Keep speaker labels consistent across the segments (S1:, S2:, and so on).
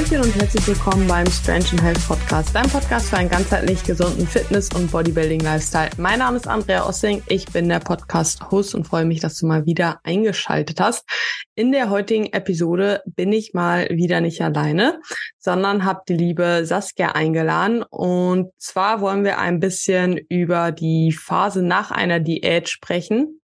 S1: Hallöchen und herzlich willkommen beim Strange and Health Podcast, dein Podcast für einen ganzheitlich gesunden Fitness- und Bodybuilding-Lifestyle. Mein Name ist Andrea Ossing, ich bin der Podcast-Host und freue mich, dass du mal wieder eingeschaltet hast. In der heutigen Episode bin ich mal wieder nicht alleine, sondern habe die liebe Saskia eingeladen. Und zwar wollen wir ein bisschen über die Phase nach einer Diät sprechen.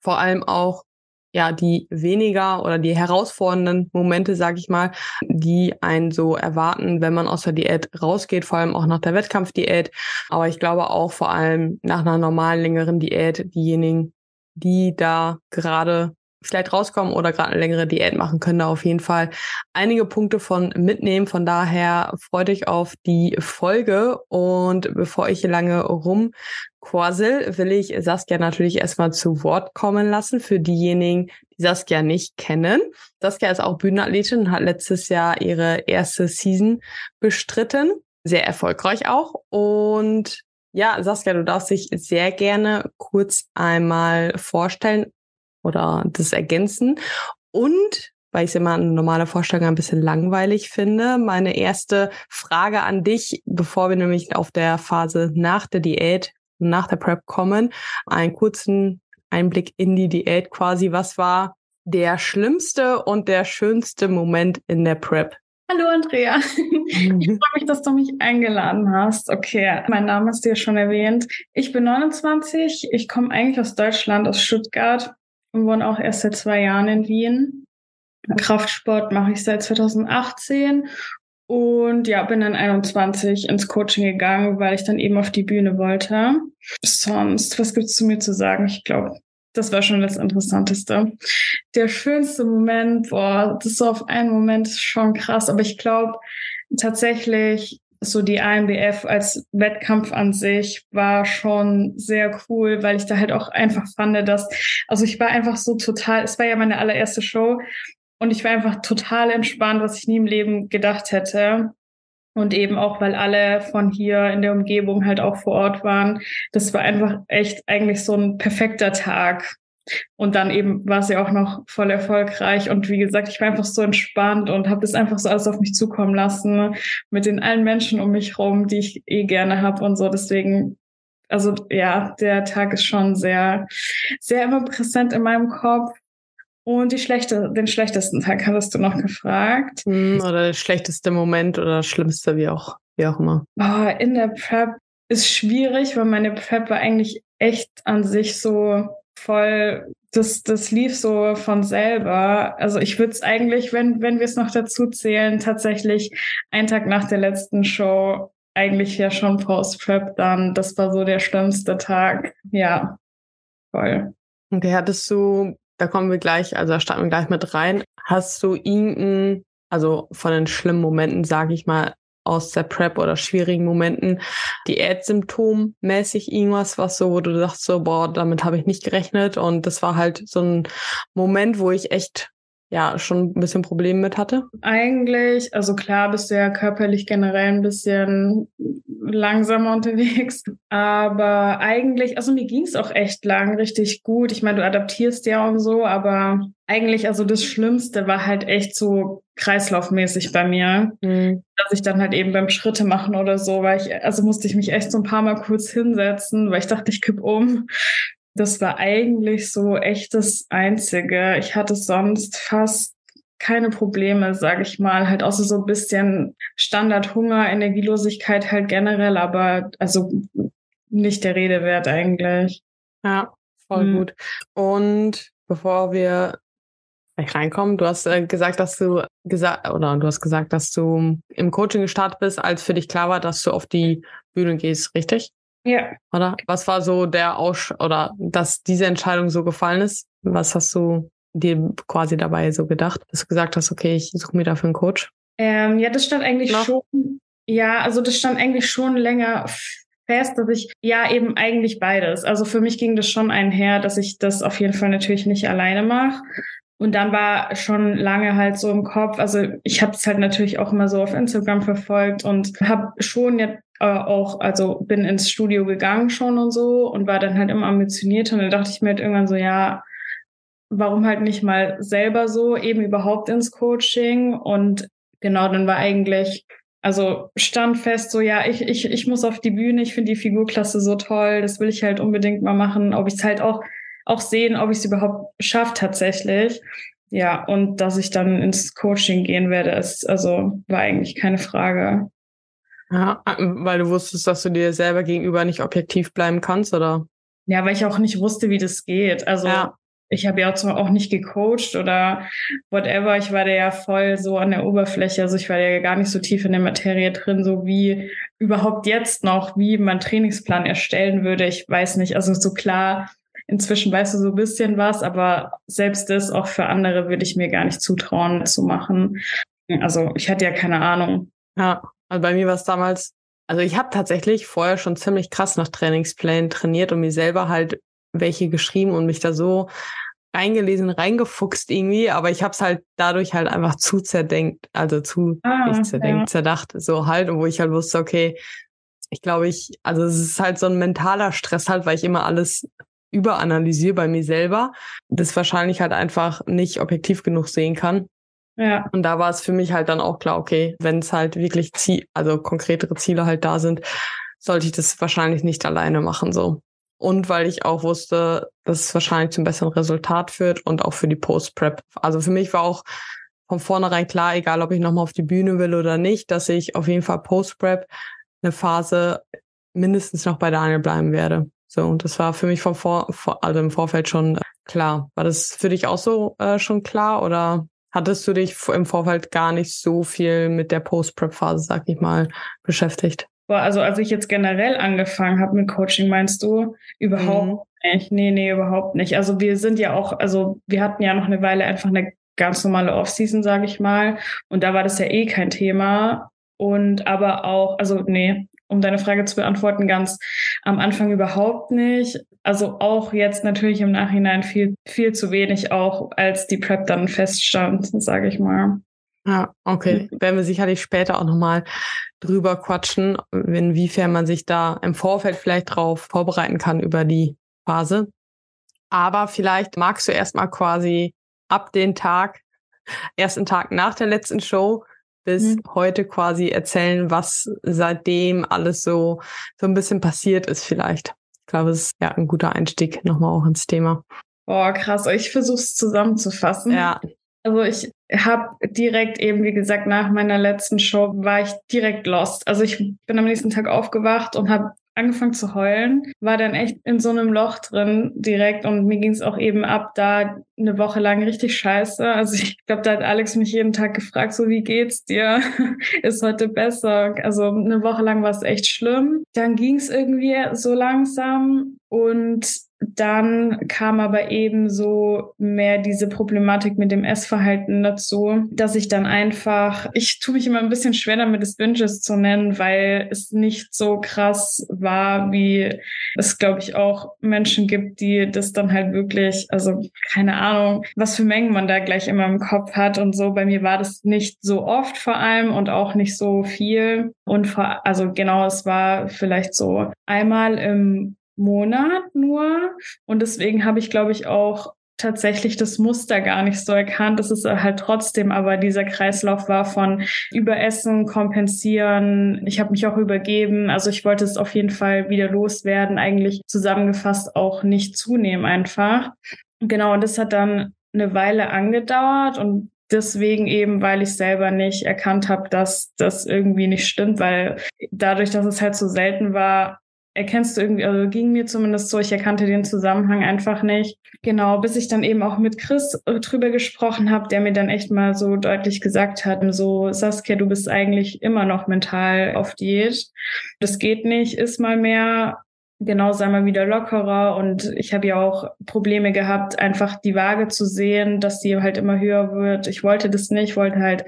S1: Vor allem auch ja die weniger oder die herausfordernden Momente, sag ich mal, die einen so erwarten, wenn man aus der Diät rausgeht, vor allem auch nach der Wettkampfdiät. Aber ich glaube auch vor allem nach einer normalen längeren Diät, diejenigen, die da gerade vielleicht rauskommen oder gerade eine längere Diät machen, können da auf jeden Fall einige Punkte von mitnehmen. Von daher freut euch auf die Folge. Und bevor ich hier lange rumquassel, will ich Saskia natürlich erstmal zu Wort kommen lassen für diejenigen, die Saskia nicht kennen. Saskia ist auch Bühnenathletin und hat letztes Jahr ihre erste Season bestritten. Sehr erfolgreich auch. Und ja, Saskia, du darfst dich sehr gerne kurz einmal vorstellen, oder das ergänzen. Und weil ich es immer eine normale Vorstellung ein bisschen langweilig finde. Meine erste Frage an dich, bevor wir nämlich auf der Phase nach der Diät, nach der Prep kommen, einen kurzen Einblick in die Diät quasi. Was war der schlimmste und der schönste Moment in der Prep?
S2: Hallo Andrea, ich freue mich, dass du mich eingeladen hast. Okay, mein Name ist dir schon erwähnt. Ich bin 29, ich komme eigentlich aus Deutschland, aus Stuttgart und wohne auch erst seit zwei Jahren in Wien. Kraftsport mache ich seit 2018 und ja, bin dann 21 ins Coaching gegangen, weil ich dann eben auf die Bühne wollte. Sonst, was gibt's zu mir zu sagen? Ich glaube, das war schon das Interessanteste. Der schönste Moment, boah, das so auf einen Moment ist schon krass, aber ich glaube tatsächlich so die AMBF als Wettkampf an sich war schon sehr cool, weil ich da halt auch einfach fand, dass, also ich war einfach so total, es war ja meine allererste Show und ich war einfach total entspannt, was ich nie im Leben gedacht hätte. Und eben auch, weil alle von hier in der Umgebung halt auch vor Ort waren. Das war einfach echt eigentlich so ein perfekter Tag. Und dann eben war sie auch noch voll erfolgreich. Und wie gesagt, ich war einfach so entspannt und habe das einfach so alles auf mich zukommen lassen mit den allen Menschen um mich rum, die ich eh gerne habe und so. Deswegen, also ja, der Tag ist schon sehr, sehr immer präsent in meinem Kopf. Und die schlechte, den schlechtesten Tag hattest du noch gefragt.
S1: Hm, oder der schlechteste Moment oder schlimmste, wie auch, wie auch immer.
S2: Oh, in der Prep ist schwierig, weil meine Prep war eigentlich echt an sich so voll, das, das lief so von selber. Also ich würde es eigentlich, wenn, wenn wir es noch dazu zählen, tatsächlich einen Tag nach der letzten Show eigentlich ja schon Post-Prep dann. Das war so der schlimmste Tag. Ja, voll.
S1: Okay, hattest du, da kommen wir gleich, also da starten wir gleich mit rein. Hast du irgendeinen, also von den schlimmen Momenten, sage ich mal, aus der Prep oder schwierigen Momenten Diätsymptommäßig irgendwas, was so, wo du sagst so, boah, damit habe ich nicht gerechnet und das war halt so ein Moment, wo ich echt ja schon ein bisschen Probleme mit hatte?
S2: Eigentlich, also klar bist du ja körperlich generell ein bisschen langsamer unterwegs, aber eigentlich, also mir ging es auch echt lang richtig gut. Ich meine, du adaptierst ja und so, aber eigentlich, also das Schlimmste war halt echt so kreislaufmäßig bei mir, mhm. dass ich dann halt eben beim Schritte machen oder so, weil ich, also musste ich mich echt so ein paar Mal kurz hinsetzen, weil ich dachte, ich kipp um das war eigentlich so echt das Einzige. Ich hatte sonst fast keine Probleme, sage ich mal, halt außer so ein bisschen Standardhunger, Energielosigkeit halt generell, aber also nicht der Rede wert eigentlich.
S1: Ja, voll mhm. gut. Und bevor wir gleich reinkommen, du hast äh, gesagt, dass du gesagt oder du hast gesagt, dass du im Coaching gestartet bist, als für dich klar war, dass du auf die Bühne gehst, richtig?
S2: Ja.
S1: Oder? Was war so der Aus oder dass diese Entscheidung so gefallen ist? Was hast du dir quasi dabei so gedacht, dass du gesagt hast, okay, ich suche mir dafür einen Coach?
S2: Ähm, ja, das stand eigentlich Noch? schon, ja, also das stand eigentlich schon länger fest, dass ich ja eben eigentlich beides. Also für mich ging das schon einher, dass ich das auf jeden Fall natürlich nicht alleine mache. Und dann war schon lange halt so im Kopf, also ich habe es halt natürlich auch immer so auf Instagram verfolgt und habe schon jetzt äh, auch, also bin ins Studio gegangen schon und so und war dann halt immer ambitioniert und dann dachte ich mir halt irgendwann so, ja, warum halt nicht mal selber so eben überhaupt ins Coaching und genau, dann war eigentlich, also stand fest, so ja, ich, ich, ich muss auf die Bühne, ich finde die Figurklasse so toll, das will ich halt unbedingt mal machen, ob ich es halt auch, auch sehen, ob ich es überhaupt schaffe tatsächlich. Ja, und dass ich dann ins Coaching gehen werde, ist, also war eigentlich keine Frage.
S1: Ja, weil du wusstest, dass du dir selber gegenüber nicht objektiv bleiben kannst, oder?
S2: Ja, weil ich auch nicht wusste, wie das geht. Also ja ich habe ja auch nicht gecoacht oder whatever. Ich war da ja voll so an der Oberfläche. Also ich war ja gar nicht so tief in der Materie drin, so wie überhaupt jetzt noch, wie man Trainingsplan erstellen würde. Ich weiß nicht. Also so klar, inzwischen weißt du so ein bisschen was, aber selbst das auch für andere würde ich mir gar nicht zutrauen zu machen. Also ich hatte ja keine Ahnung.
S1: Ja, also bei mir war es damals, also ich habe tatsächlich vorher schon ziemlich krass nach Trainingsplänen trainiert und mir selber halt welche geschrieben und mich da so reingelesen, reingefuchst irgendwie, aber ich habe es halt dadurch halt einfach zu zerdenkt, also zu ah, nicht zerdenkt, ja. zerdacht, so halt, und wo ich halt wusste, okay, ich glaube, ich, also es ist halt so ein mentaler Stress halt, weil ich immer alles überanalysiere bei mir selber, das wahrscheinlich halt einfach nicht objektiv genug sehen kann. Ja. Und da war es für mich halt dann auch klar, okay, wenn es halt wirklich Ziel, also konkretere Ziele halt da sind, sollte ich das wahrscheinlich nicht alleine machen, so und weil ich auch wusste, dass es wahrscheinlich zum besseren Resultat führt und auch für die Post-Prep. Also für mich war auch von vornherein klar, egal ob ich nochmal auf die Bühne will oder nicht, dass ich auf jeden Fall Post-Prep eine Phase mindestens noch bei Daniel bleiben werde. So, und das war für mich vom Vor, also im Vorfeld schon klar. War das für dich auch so äh, schon klar oder hattest du dich im Vorfeld gar nicht so viel mit der Post-Prep-Phase, sag ich mal, beschäftigt?
S2: Also als ich jetzt generell angefangen habe mit Coaching, meinst du? Überhaupt mhm. nicht. Nee, nee, überhaupt nicht. Also wir sind ja auch, also wir hatten ja noch eine Weile einfach eine ganz normale Off-Season, sage ich mal. Und da war das ja eh kein Thema. Und aber auch, also nee, um deine Frage zu beantworten, ganz am Anfang überhaupt nicht. Also auch jetzt natürlich im Nachhinein viel, viel zu wenig, auch als die Prep dann feststand, sage ich mal.
S1: Ja, okay. Mhm. Werden wir sicherlich später auch nochmal drüber quatschen, inwiefern man sich da im Vorfeld vielleicht drauf vorbereiten kann über die Phase. Aber vielleicht magst du erstmal quasi ab den Tag, ersten Tag nach der letzten Show bis mhm. heute quasi erzählen, was seitdem alles so, so ein bisschen passiert ist vielleicht. Ich glaube, es ist ja ein guter Einstieg nochmal auch ins Thema.
S2: Boah, krass. Ich versuche es zusammenzufassen. Ja. Also ich habe direkt eben, wie gesagt, nach meiner letzten Show war ich direkt lost. Also ich bin am nächsten Tag aufgewacht und habe angefangen zu heulen, war dann echt in so einem Loch drin direkt und mir ging es auch eben ab da eine Woche lang richtig scheiße. Also ich glaube, da hat Alex mich jeden Tag gefragt, so wie geht's dir? Ist heute besser? Also eine Woche lang war es echt schlimm. Dann ging es irgendwie so langsam und dann kam aber eben so mehr diese Problematik mit dem Essverhalten dazu, dass ich dann einfach, ich tue mich immer ein bisschen schwer damit, es Binges zu nennen, weil es nicht so krass war, wie es, glaube ich, auch Menschen gibt, die das dann halt wirklich, also keine Ahnung, was für Mengen man da gleich immer im Kopf hat und so. Bei mir war das nicht so oft vor allem und auch nicht so viel. Und vor, also genau, es war vielleicht so einmal im Monat nur. Und deswegen habe ich, glaube ich, auch tatsächlich das Muster gar nicht so erkannt. Das ist halt trotzdem aber dieser Kreislauf war von Überessen, kompensieren. Ich habe mich auch übergeben. Also ich wollte es auf jeden Fall wieder loswerden. Eigentlich zusammengefasst auch nicht zunehmen einfach. Genau, und das hat dann eine Weile angedauert und deswegen eben, weil ich selber nicht erkannt habe, dass das irgendwie nicht stimmt, weil dadurch, dass es halt so selten war, erkennst du irgendwie, also ging mir zumindest so, ich erkannte den Zusammenhang einfach nicht. Genau, bis ich dann eben auch mit Chris äh, drüber gesprochen habe, der mir dann echt mal so deutlich gesagt hat, so Saskia, du bist eigentlich immer noch mental auf Diät. Das geht nicht, ist mal mehr. Genau, sei mal wieder lockerer. Und ich habe ja auch Probleme gehabt, einfach die Waage zu sehen, dass die halt immer höher wird. Ich wollte das nicht, wollte halt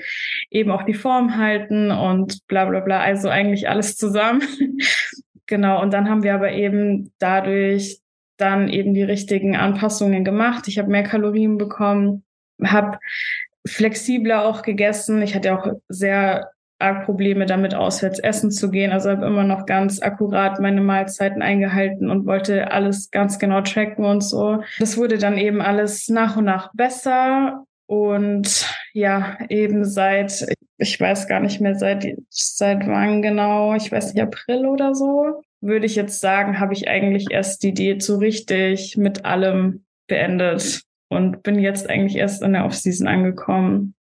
S2: eben auch die Form halten und bla bla bla. Also eigentlich alles zusammen. Genau, und dann haben wir aber eben dadurch dann eben die richtigen Anpassungen gemacht. Ich habe mehr Kalorien bekommen, habe flexibler auch gegessen. Ich hatte auch sehr arg Probleme damit, auswärts essen zu gehen. Also habe immer noch ganz akkurat meine Mahlzeiten eingehalten und wollte alles ganz genau tracken und so. Das wurde dann eben alles nach und nach besser. Und ja, eben seit ich weiß gar nicht mehr seit, seit wann genau, ich weiß nicht, April oder so, würde ich jetzt sagen, habe ich eigentlich erst die Diät so richtig mit allem beendet und bin jetzt eigentlich erst in der Offseason angekommen.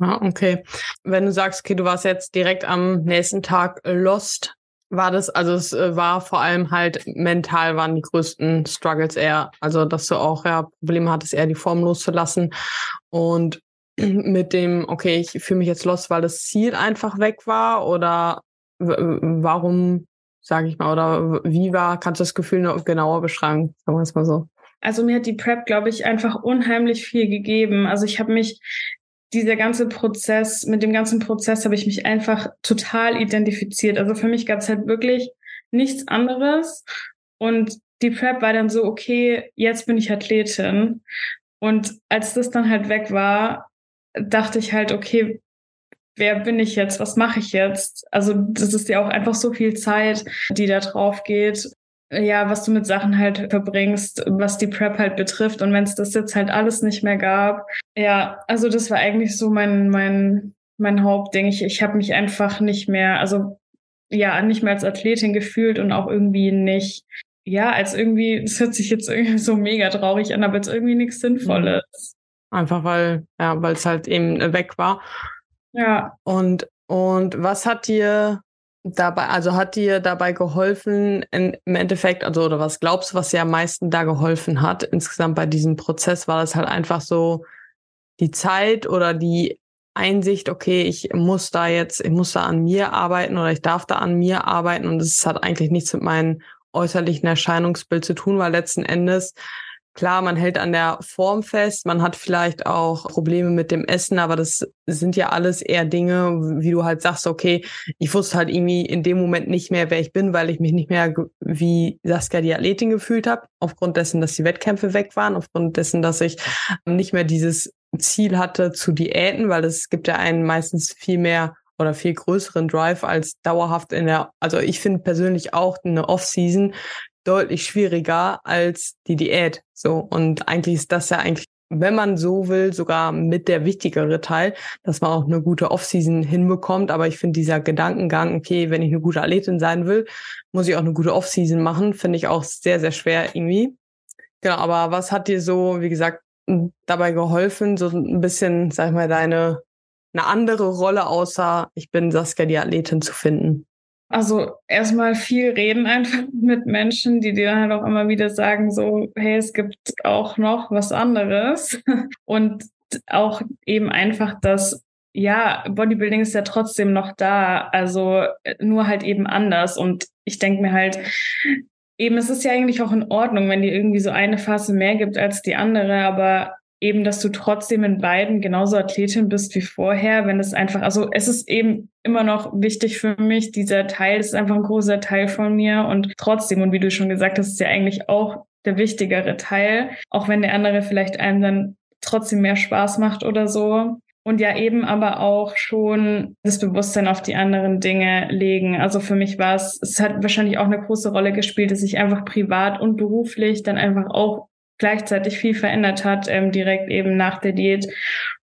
S1: Ah, okay. Wenn du sagst, okay, du warst jetzt direkt am nächsten Tag lost, war das, also es äh, war vor allem halt mental waren die größten Struggles eher, also dass du auch ja Probleme hattest, eher die Form loszulassen und mit dem, okay, ich fühle mich jetzt lost, weil das Ziel einfach weg war oder warum, sage ich mal, oder wie war, kannst du das Gefühl noch genauer beschreiben, sagen wir es mal so.
S2: Also mir hat die Prep, glaube ich, einfach unheimlich viel gegeben. Also ich habe mich dieser ganze Prozess, mit dem ganzen Prozess habe ich mich einfach total identifiziert. Also für mich gab es halt wirklich nichts anderes. Und die Prep war dann so, okay, jetzt bin ich Athletin. Und als das dann halt weg war, dachte ich halt, okay, wer bin ich jetzt? Was mache ich jetzt? Also das ist ja auch einfach so viel Zeit, die da drauf geht ja, was du mit Sachen halt verbringst, was die Prep halt betrifft. Und wenn es das jetzt halt alles nicht mehr gab, ja, also das war eigentlich so mein, mein, mein Hauptding. Ich, ich habe mich einfach nicht mehr, also ja, nicht mehr als Athletin gefühlt und auch irgendwie nicht, ja, als irgendwie, es hört sich jetzt irgendwie so mega traurig an, aber jetzt irgendwie nichts Sinnvolles.
S1: Einfach weil, ja, weil es halt eben weg war.
S2: Ja.
S1: Und, und was hat dir dabei, also hat dir dabei geholfen, in, im Endeffekt, also oder was glaubst du, was dir am meisten da geholfen hat insgesamt bei diesem Prozess? War das halt einfach so die Zeit oder die Einsicht, okay, ich muss da jetzt, ich muss da an mir arbeiten oder ich darf da an mir arbeiten und es hat eigentlich nichts mit meinem äußerlichen Erscheinungsbild zu tun, weil letzten Endes Klar, man hält an der Form fest, man hat vielleicht auch Probleme mit dem Essen, aber das sind ja alles eher Dinge, wie du halt sagst, okay, ich wusste halt irgendwie in dem Moment nicht mehr, wer ich bin, weil ich mich nicht mehr wie Saskia die Athletin gefühlt habe, aufgrund dessen, dass die Wettkämpfe weg waren, aufgrund dessen, dass ich nicht mehr dieses Ziel hatte zu Diäten, weil es gibt ja einen meistens viel mehr oder viel größeren Drive als dauerhaft in der, also ich finde persönlich auch eine Off-Season deutlich schwieriger als die Diät. So. Und eigentlich ist das ja eigentlich, wenn man so will, sogar mit der wichtigere Teil, dass man auch eine gute Offseason hinbekommt. Aber ich finde dieser Gedankengang, okay, wenn ich eine gute Athletin sein will, muss ich auch eine gute Offseason machen, finde ich auch sehr, sehr schwer irgendwie. Genau, aber was hat dir so, wie gesagt, dabei geholfen, so ein bisschen, sag ich mal, deine eine andere Rolle außer ich bin Saskia die Athletin zu finden?
S2: Also erstmal viel reden einfach mit Menschen, die dir halt auch immer wieder sagen, so, hey, es gibt auch noch was anderes. Und auch eben einfach das, ja, Bodybuilding ist ja trotzdem noch da, also nur halt eben anders. Und ich denke mir halt, eben, es ist ja eigentlich auch in Ordnung, wenn die irgendwie so eine Phase mehr gibt als die andere, aber eben, dass du trotzdem in beiden genauso Athletin bist wie vorher, wenn es einfach, also es ist eben immer noch wichtig für mich, dieser Teil ist einfach ein großer Teil von mir und trotzdem, und wie du schon gesagt hast, ist ja eigentlich auch der wichtigere Teil, auch wenn der andere vielleicht einem dann trotzdem mehr Spaß macht oder so. Und ja, eben aber auch schon das Bewusstsein auf die anderen Dinge legen. Also für mich war es, es hat wahrscheinlich auch eine große Rolle gespielt, dass ich einfach privat und beruflich dann einfach auch gleichzeitig viel verändert hat, ähm, direkt eben nach der Diät,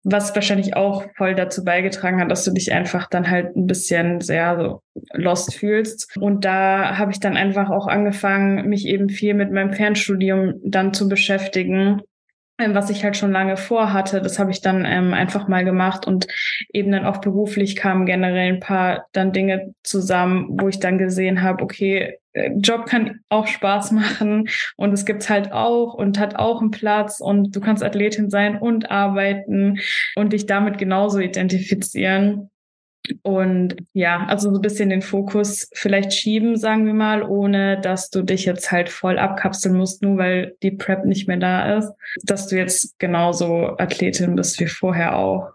S2: was wahrscheinlich auch voll dazu beigetragen hat, dass du dich einfach dann halt ein bisschen sehr so lost fühlst. Und da habe ich dann einfach auch angefangen, mich eben viel mit meinem Fernstudium dann zu beschäftigen was ich halt schon lange vorhatte, das habe ich dann ähm, einfach mal gemacht und eben dann auch beruflich kamen generell ein paar dann Dinge zusammen, wo ich dann gesehen habe, okay, äh, Job kann auch Spaß machen und es gibt's halt auch und hat auch einen Platz und du kannst Athletin sein und arbeiten und dich damit genauso identifizieren. Und ja, also so ein bisschen den Fokus vielleicht schieben, sagen wir mal, ohne dass du dich jetzt halt voll abkapseln musst, nur weil die Prep nicht mehr da ist, dass du jetzt genauso Athletin bist wie vorher auch.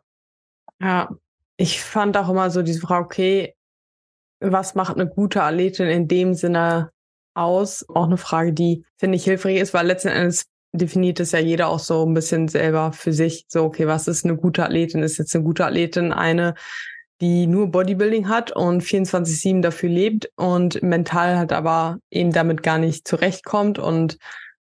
S1: Ja, ich fand auch immer so diese Frage, okay, was macht eine gute Athletin in dem Sinne aus? Auch eine Frage, die, finde ich, hilfreich ist, weil letzten Endes definiert es ja jeder auch so ein bisschen selber für sich. So, okay, was ist eine gute Athletin? Ist jetzt eine gute Athletin eine, die nur Bodybuilding hat und 24-7 dafür lebt und mental halt aber eben damit gar nicht zurechtkommt und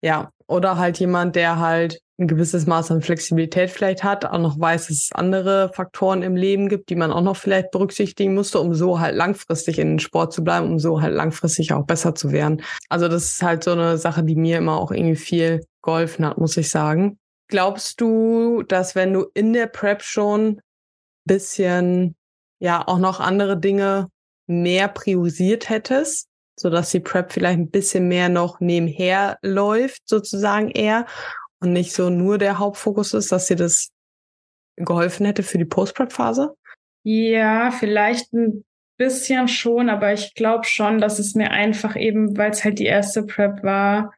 S1: Ja, oder halt jemand, der halt ein gewisses Maß an Flexibilität vielleicht hat, auch noch weiß, dass es andere Faktoren im Leben gibt, die man auch noch vielleicht berücksichtigen musste, um so halt langfristig in den Sport zu bleiben, um so halt langfristig auch besser zu werden. Also das ist halt so eine Sache, die mir immer auch irgendwie viel geholfen hat, muss ich sagen. Glaubst du, dass wenn du in der Prep schon bisschen, ja, auch noch andere Dinge mehr priorisiert hättest, so dass die Prep vielleicht ein bisschen mehr noch nebenher läuft, sozusagen eher und nicht so nur der Hauptfokus ist, dass dir das geholfen hätte für die Post-Prep-Phase?
S2: Ja, vielleicht ein bisschen schon, aber ich glaube schon, dass es mir einfach eben, weil es halt die erste Prep war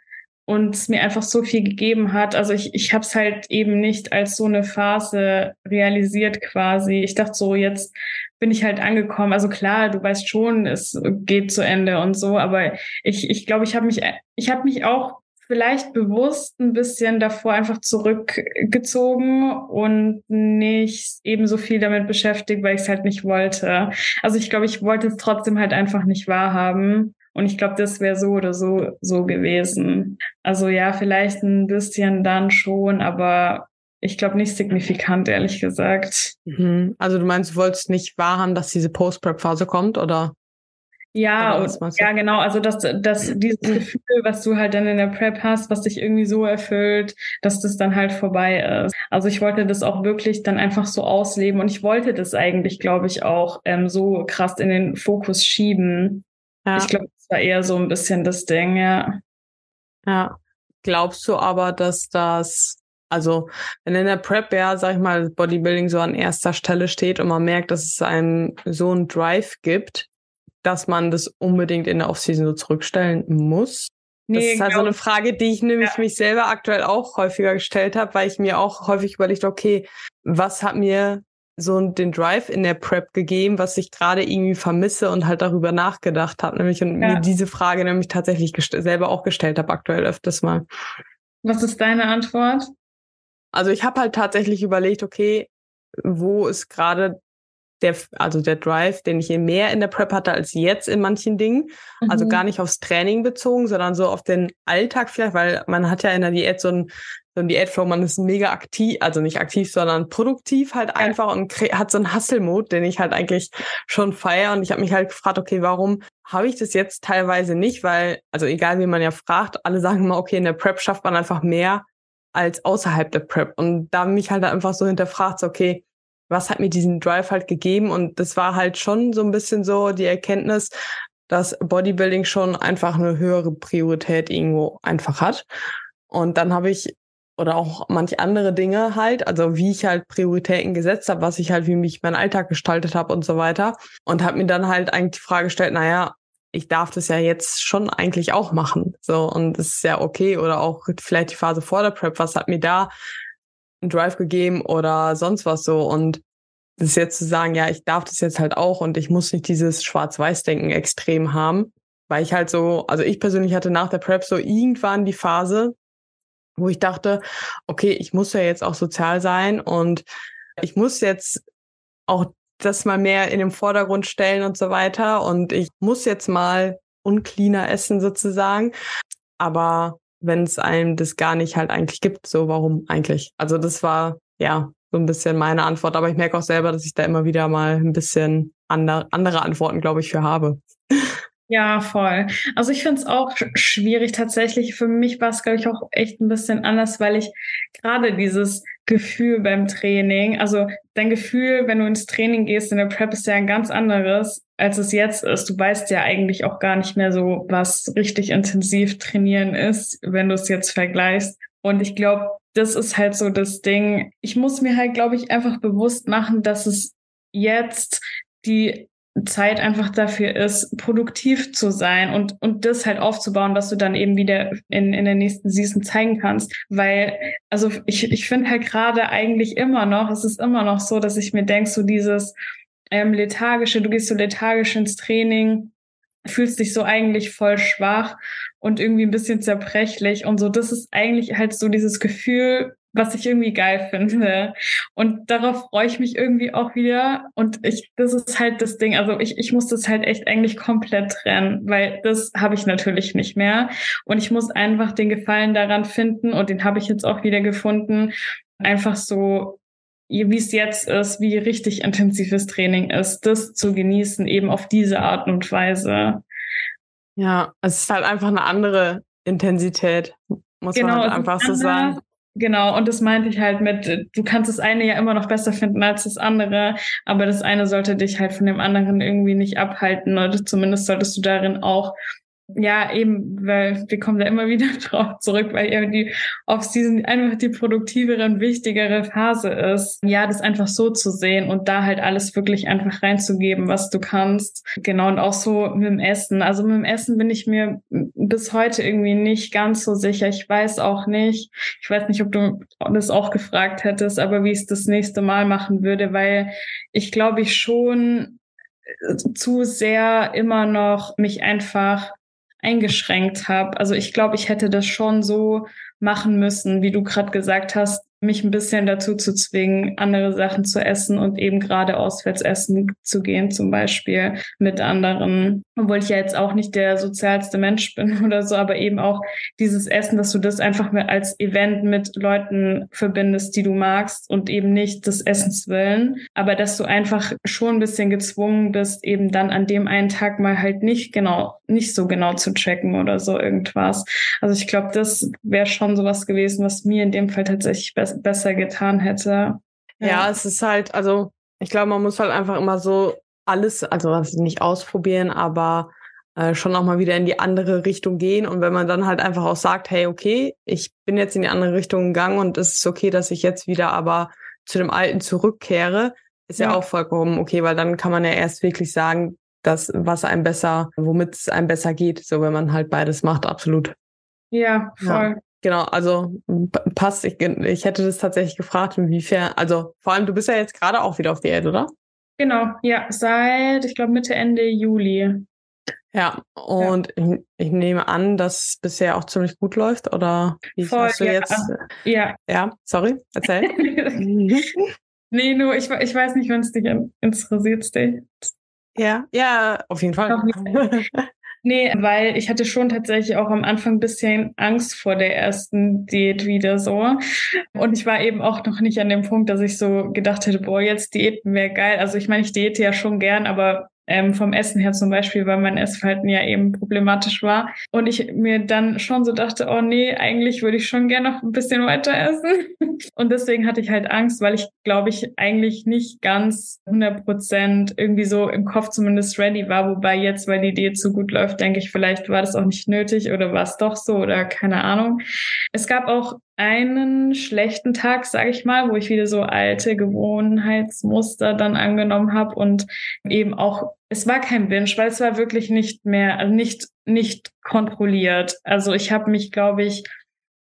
S2: und es mir einfach so viel gegeben hat. Also ich, ich habe es halt eben nicht als so eine Phase realisiert quasi. Ich dachte so, jetzt bin ich halt angekommen. Also klar, du weißt schon, es geht zu Ende und so, aber ich ich, glaube, ich habe mich, ich habe mich auch vielleicht bewusst ein bisschen davor einfach zurückgezogen und nicht eben so viel damit beschäftigt, weil ich es halt nicht wollte. Also ich glaube, ich wollte es trotzdem halt einfach nicht wahrhaben. Und ich glaube, das wäre so oder so so gewesen. Also ja, vielleicht ein bisschen dann schon, aber ich glaube nicht signifikant, ehrlich gesagt.
S1: Mhm. Also du meinst, du wolltest nicht wahrhaben, dass diese Post-Prep-Phase kommt, oder?
S2: Ja, und, ja, genau. Also dass, dass dieses Gefühl, was du halt dann in der Prep hast, was dich irgendwie so erfüllt, dass das dann halt vorbei ist. Also ich wollte das auch wirklich dann einfach so ausleben und ich wollte das eigentlich, glaube ich, auch ähm, so krass in den Fokus schieben. Ja. Ich glaube, war eher so ein bisschen das Ding, ja.
S1: Ja. Glaubst du aber, dass das also, wenn in der Prep ja, sag ich mal, Bodybuilding so an erster Stelle steht und man merkt, dass es einem so einen Drive gibt, dass man das unbedingt in der Offseason so zurückstellen muss? Nee, das ist halt so eine Frage, die ich nämlich ja. mich selber aktuell auch häufiger gestellt habe, weil ich mir auch häufig überlegt, okay, was hat mir so den Drive in der Prep gegeben, was ich gerade irgendwie vermisse und halt darüber nachgedacht habe, nämlich und ja. mir diese Frage nämlich tatsächlich selber auch gestellt habe aktuell öfters mal.
S2: Was ist deine Antwort?
S1: Also ich habe halt tatsächlich überlegt, okay, wo ist gerade der, also der Drive, den ich mehr in der Prep hatte als jetzt in manchen Dingen. Also mhm. Also gar nicht aufs Training bezogen, sondern so auf den Alltag vielleicht, weil man hat ja in der Diät so ein, so ein Diätflow, man ist mega aktiv, also nicht aktiv, sondern produktiv halt einfach und hat so einen Hustle-Mode, den ich halt eigentlich schon feiere. Und ich habe mich halt gefragt, okay, warum habe ich das jetzt teilweise nicht? Weil, also egal wie man ja fragt, alle sagen immer, okay, in der Prep schafft man einfach mehr als außerhalb der Prep. Und da mich halt einfach so hinterfragt, so, okay, was hat mir diesen Drive halt gegeben? Und das war halt schon so ein bisschen so die Erkenntnis, dass Bodybuilding schon einfach eine höhere Priorität irgendwo einfach hat. Und dann habe ich oder auch manche andere Dinge halt, also wie ich halt Prioritäten gesetzt habe, was ich halt, wie mich mein Alltag gestaltet habe und so weiter. Und habe mir dann halt eigentlich die Frage gestellt, naja, ich darf das ja jetzt schon eigentlich auch machen. So, und es ist ja okay. Oder auch vielleicht die Phase vor der Prep, was hat mir da einen Drive gegeben oder sonst was so. Und das jetzt zu sagen, ja, ich darf das jetzt halt auch und ich muss nicht dieses Schwarz-Weiß-Denken extrem haben, weil ich halt so, also ich persönlich hatte nach der Prep so irgendwann die Phase, wo ich dachte, okay, ich muss ja jetzt auch sozial sein und ich muss jetzt auch das mal mehr in den Vordergrund stellen und so weiter und ich muss jetzt mal uncleaner essen sozusagen. Aber wenn es einem das gar nicht halt eigentlich gibt, so warum eigentlich? Also das war ja so ein bisschen meine Antwort, aber ich merke auch selber, dass ich da immer wieder mal ein bisschen andere, andere Antworten, glaube ich, für habe.
S2: Ja, voll. Also ich finde es auch schwierig tatsächlich. Für mich war es, glaube ich, auch echt ein bisschen anders, weil ich gerade dieses Gefühl beim Training, also dein Gefühl, wenn du ins Training gehst in der Prep, ist ja ein ganz anderes, als es jetzt ist. Du weißt ja eigentlich auch gar nicht mehr so, was richtig intensiv trainieren ist, wenn du es jetzt vergleichst. Und ich glaube, das ist halt so das Ding. Ich muss mir halt, glaube ich, einfach bewusst machen, dass es jetzt die Zeit einfach dafür ist, produktiv zu sein und, und das halt aufzubauen, was du dann eben wieder in, in der nächsten Season zeigen kannst. Weil, also ich, ich finde halt gerade eigentlich immer noch, es ist immer noch so, dass ich mir denke, so dieses ähm, lethargische, du gehst so lethargisch ins Training, fühlst dich so eigentlich voll schwach und irgendwie ein bisschen zerbrechlich und so. Das ist eigentlich halt so dieses Gefühl, was ich irgendwie geil finde. Und darauf freue ich mich irgendwie auch wieder. Und ich, das ist halt das Ding. Also ich, ich muss das halt echt eigentlich komplett trennen, weil das habe ich natürlich nicht mehr. Und ich muss einfach den Gefallen daran finden und den habe ich jetzt auch wieder gefunden. Einfach so wie es jetzt ist, wie richtig intensives Training ist, das zu genießen, eben auf diese Art und Weise.
S1: Ja, es ist halt einfach eine andere Intensität, muss genau, man halt einfach so sagen.
S2: Genau, und das meinte ich halt mit, du kannst das eine ja immer noch besser finden als das andere, aber das eine sollte dich halt von dem anderen irgendwie nicht abhalten oder zumindest solltest du darin auch ja, eben, weil wir kommen da immer wieder drauf zurück, weil ja die Off-Season einfach die produktivere und wichtigere Phase ist. Ja, das einfach so zu sehen und da halt alles wirklich einfach reinzugeben, was du kannst. Genau, und auch so mit dem Essen. Also mit dem Essen bin ich mir bis heute irgendwie nicht ganz so sicher. Ich weiß auch nicht, ich weiß nicht, ob du das auch gefragt hättest, aber wie ich es das nächste Mal machen würde, weil ich glaube ich schon zu sehr immer noch mich einfach eingeschränkt habe. Also ich glaube, ich hätte das schon so machen müssen, wie du gerade gesagt hast, mich ein bisschen dazu zu zwingen, andere Sachen zu essen und eben gerade auswärts essen zu gehen, zum Beispiel mit anderen. Obwohl ich ja jetzt auch nicht der sozialste Mensch bin oder so, aber eben auch dieses Essen, dass du das einfach mit als Event mit Leuten verbindest, die du magst und eben nicht des Essens willen, aber dass du einfach schon ein bisschen gezwungen bist, eben dann an dem einen Tag mal halt nicht genau, nicht so genau zu checken oder so irgendwas. Also ich glaube, das wäre schon sowas gewesen, was mir in dem Fall tatsächlich besser besser getan hätte.
S1: Ja. ja, es ist halt, also ich glaube, man muss halt einfach immer so alles, also nicht ausprobieren, aber äh, schon auch mal wieder in die andere Richtung gehen. Und wenn man dann halt einfach auch sagt, hey, okay, ich bin jetzt in die andere Richtung gegangen und es ist okay, dass ich jetzt wieder aber zu dem Alten zurückkehre, ist ja, ja auch vollkommen okay, weil dann kann man ja erst wirklich sagen, dass was einem besser, womit es einem besser geht, so wenn man halt beides macht, absolut.
S2: Ja, voll. Ja.
S1: Genau, also passt. Ich, ich hätte das tatsächlich gefragt, inwiefern, also vor allem, du bist ja jetzt gerade auch wieder auf Diät, oder?
S2: Genau, ja, seit, ich glaube, Mitte, Ende Juli.
S1: Ja, und ja. Ich, ich, nehme an, dass es bisher auch ziemlich gut läuft, oder wie Voll, hast du ja. jetzt? Ja. Ja, sorry, erzähl.
S2: nee, nur, ich, ich weiß nicht, wenn es dich interessiert, Stay.
S1: Ja, ja, auf jeden Fall.
S2: Nee, weil ich hatte schon tatsächlich auch am Anfang ein bisschen Angst vor der ersten Diät wieder so. Und ich war eben auch noch nicht an dem Punkt, dass ich so gedacht hätte, boah, jetzt Diäten wäre geil. Also ich meine, ich diete ja schon gern, aber ähm, vom Essen her zum Beispiel, weil mein Essverhalten ja eben problematisch war. Und ich mir dann schon so dachte, oh nee, eigentlich würde ich schon gerne noch ein bisschen weiter essen. Und deswegen hatte ich halt Angst, weil ich, glaube ich, eigentlich nicht ganz 100 Prozent irgendwie so im Kopf zumindest ready war. Wobei jetzt, weil die Diät so gut läuft, denke ich, vielleicht war das auch nicht nötig oder war es doch so oder keine Ahnung. Es gab auch einen schlechten Tag, sage ich mal, wo ich wieder so alte Gewohnheitsmuster dann angenommen habe und eben auch, es war kein Binge, weil es war wirklich nicht mehr, also nicht, nicht kontrolliert. Also ich habe mich, glaube ich,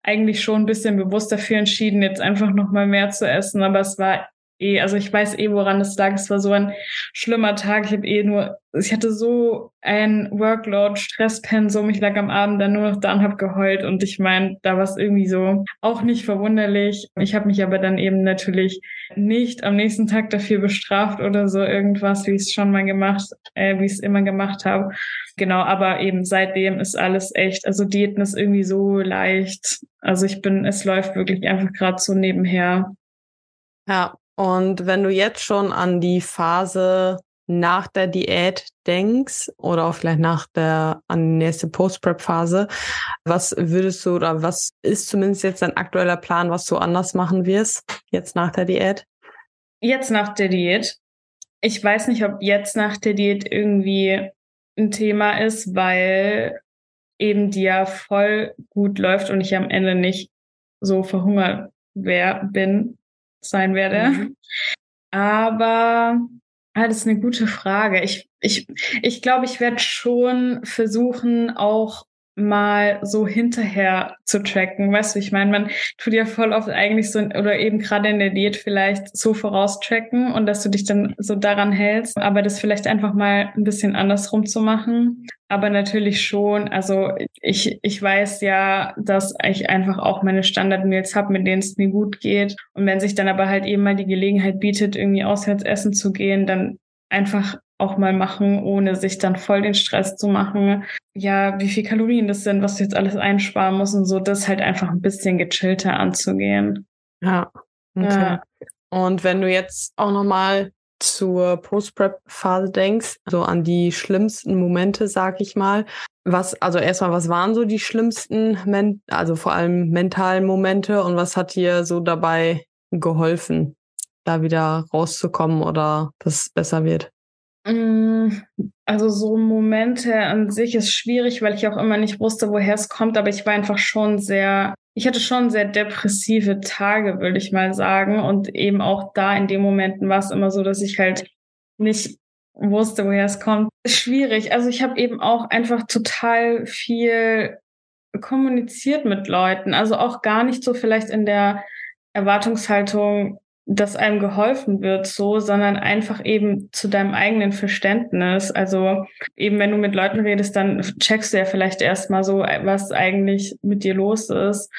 S2: eigentlich schon ein bisschen bewusst dafür entschieden, jetzt einfach nochmal mehr zu essen, aber es war eh, also ich weiß eh, woran es lag. Es war so ein schlimmer Tag. Ich habe eh nur, ich hatte so ein Workload, Stresspensum. Ich lag am Abend dann nur noch da und habe geheult. Und ich meine, da war es irgendwie so auch nicht verwunderlich. Ich habe mich aber dann eben natürlich nicht am nächsten Tag dafür bestraft oder so irgendwas, wie ich es schon mal gemacht, äh, wie ich es immer gemacht habe. Genau, aber eben seitdem ist alles echt, also Diäten ist irgendwie so leicht. Also ich bin, es läuft wirklich einfach gerade so nebenher.
S1: Ja, und wenn du jetzt schon an die Phase nach der Diät denkst oder auch vielleicht nach der an die nächste Post-Prep-Phase, was würdest du oder was ist zumindest jetzt dein aktueller Plan, was du anders machen wirst jetzt nach der Diät?
S2: Jetzt nach der Diät. Ich weiß nicht, ob jetzt nach der Diät irgendwie ein Thema ist, weil eben die ja voll gut läuft und ich am Ende nicht so verhungert wär, bin, sein werde. Mhm. Aber ah, das ist eine gute Frage. Ich, ich, ich glaube, ich werde schon versuchen, auch mal so hinterher zu tracken. Weißt du, ich meine, man tut ja voll oft eigentlich so, oder eben gerade in der Diät vielleicht so voraustracken und dass du dich dann so daran hältst, aber das vielleicht einfach mal ein bisschen andersrum zu machen. Aber natürlich schon, also ich, ich weiß ja, dass ich einfach auch meine Standard-Meals habe, mit denen es mir gut geht. Und wenn sich dann aber halt eben mal die Gelegenheit bietet, irgendwie auswärts essen zu gehen, dann einfach auch mal machen, ohne sich dann voll den Stress zu machen. Ja, wie viel Kalorien das sind, was du jetzt alles einsparen musst und so, das halt einfach ein bisschen gechillter anzugehen.
S1: Ja. Okay. Ja. Und wenn du jetzt auch nochmal zur Post-Prep-Phase denkst, so an die schlimmsten Momente, sag ich mal. Was, also erstmal, was waren so die schlimmsten, also vor allem mentalen Momente und was hat dir so dabei geholfen, da wieder rauszukommen oder dass es besser wird?
S2: Mm, also so Momente an sich ist schwierig, weil ich auch immer nicht wusste, woher es kommt, aber ich war einfach schon sehr, ich hatte schon sehr depressive Tage, würde ich mal sagen. Und eben auch da in den Momenten war es immer so, dass ich halt nicht wusste, woher es kommt. Schwierig. Also ich habe eben auch einfach total viel kommuniziert mit Leuten. Also auch gar nicht so vielleicht in der Erwartungshaltung, dass einem geholfen wird, so, sondern einfach eben zu deinem eigenen Verständnis. Also eben, wenn du mit Leuten redest, dann checkst du ja vielleicht erstmal so, was eigentlich mit dir los ist.